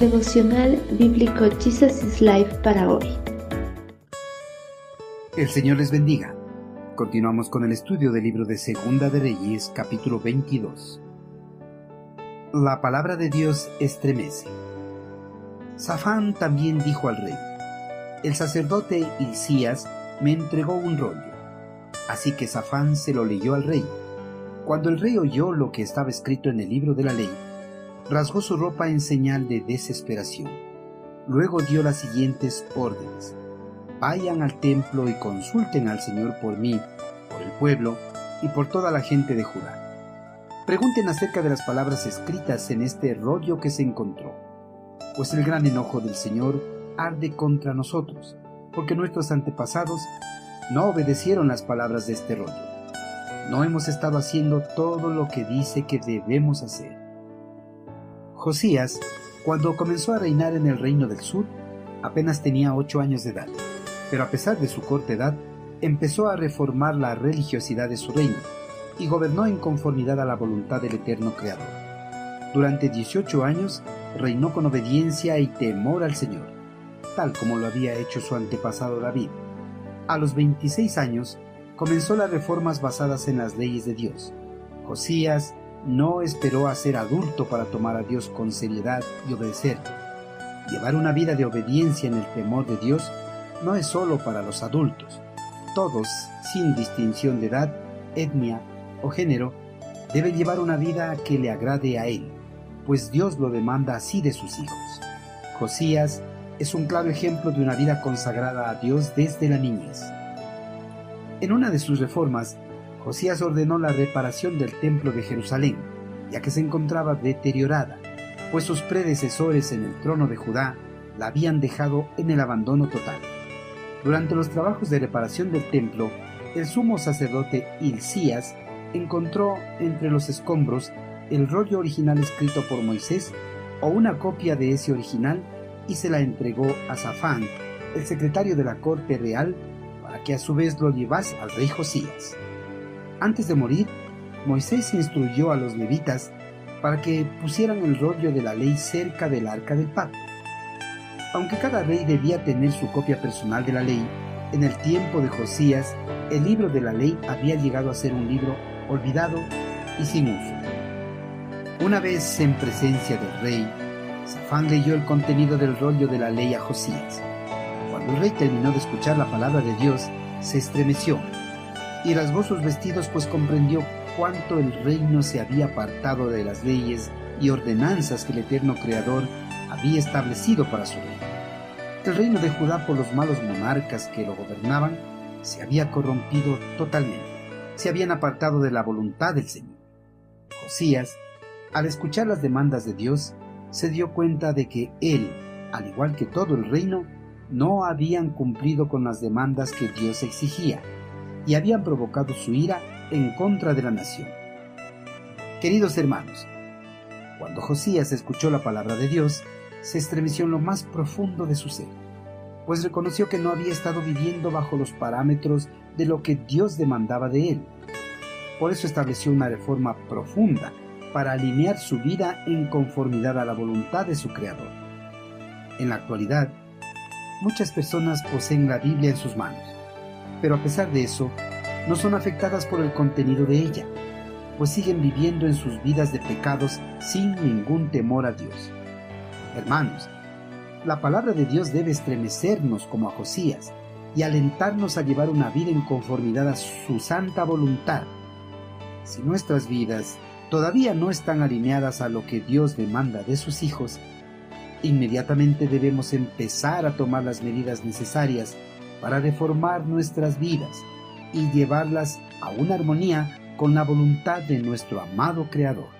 Devocional Bíblico Jesus is Life para hoy. El Señor les bendiga. Continuamos con el estudio del libro de Segunda de Reyes, capítulo 22. La palabra de Dios estremece. Safán también dijo al rey, el sacerdote Hilcías me entregó un rollo. Así que Safán se lo leyó al rey. Cuando el rey oyó lo que estaba escrito en el libro de la ley, rasgó su ropa en señal de desesperación. Luego dio las siguientes órdenes. Vayan al templo y consulten al Señor por mí, por el pueblo y por toda la gente de Judá. Pregunten acerca de las palabras escritas en este rollo que se encontró, pues el gran enojo del Señor arde contra nosotros, porque nuestros antepasados no obedecieron las palabras de este rollo. No hemos estado haciendo todo lo que dice que debemos hacer. Josías, cuando comenzó a reinar en el reino del sur, apenas tenía ocho años de edad, pero a pesar de su corta edad, empezó a reformar la religiosidad de su reino y gobernó en conformidad a la voluntad del eterno Creador. Durante 18 años reinó con obediencia y temor al Señor, tal como lo había hecho su antepasado David. A los 26 años comenzó las reformas basadas en las leyes de Dios. Josías no esperó a ser adulto para tomar a Dios con seriedad y obedecer. Llevar una vida de obediencia en el temor de Dios no es solo para los adultos. Todos, sin distinción de edad, etnia o género, deben llevar una vida que le agrade a Él, pues Dios lo demanda así de sus hijos. Josías es un claro ejemplo de una vida consagrada a Dios desde la niñez. En una de sus reformas, Josías ordenó la reparación del templo de Jerusalén, ya que se encontraba deteriorada, pues sus predecesores en el trono de Judá la habían dejado en el abandono total. Durante los trabajos de reparación del templo, el sumo sacerdote Hilcías encontró entre los escombros el rollo original escrito por Moisés o una copia de ese original y se la entregó a Safán, el secretario de la corte real, para que a su vez lo llevase al rey Josías. Antes de morir, Moisés instruyó a los levitas para que pusieran el rollo de la ley cerca del arca del pacto. Aunque cada rey debía tener su copia personal de la ley, en el tiempo de Josías, el libro de la ley había llegado a ser un libro olvidado y sin uso. Una vez en presencia del rey, Safán leyó el contenido del rollo de la ley a Josías. Cuando el rey terminó de escuchar la palabra de Dios, se estremeció y rasgó sus vestidos, pues comprendió cuánto el reino se había apartado de las leyes y ordenanzas que el eterno Creador había establecido para su reino. El reino de Judá por los malos monarcas que lo gobernaban se había corrompido totalmente, se habían apartado de la voluntad del Señor. Josías, al escuchar las demandas de Dios, se dio cuenta de que él, al igual que todo el reino, no habían cumplido con las demandas que Dios exigía y habían provocado su ira en contra de la nación. Queridos hermanos, cuando Josías escuchó la palabra de Dios, se estremeció en lo más profundo de su ser, pues reconoció que no había estado viviendo bajo los parámetros de lo que Dios demandaba de él. Por eso estableció una reforma profunda para alinear su vida en conformidad a la voluntad de su Creador. En la actualidad, muchas personas poseen la Biblia en sus manos pero a pesar de eso, no son afectadas por el contenido de ella, pues siguen viviendo en sus vidas de pecados sin ningún temor a Dios. Hermanos, la palabra de Dios debe estremecernos como a Josías y alentarnos a llevar una vida en conformidad a su santa voluntad. Si nuestras vidas todavía no están alineadas a lo que Dios demanda de sus hijos, inmediatamente debemos empezar a tomar las medidas necesarias para reformar nuestras vidas y llevarlas a una armonía con la voluntad de nuestro amado Creador.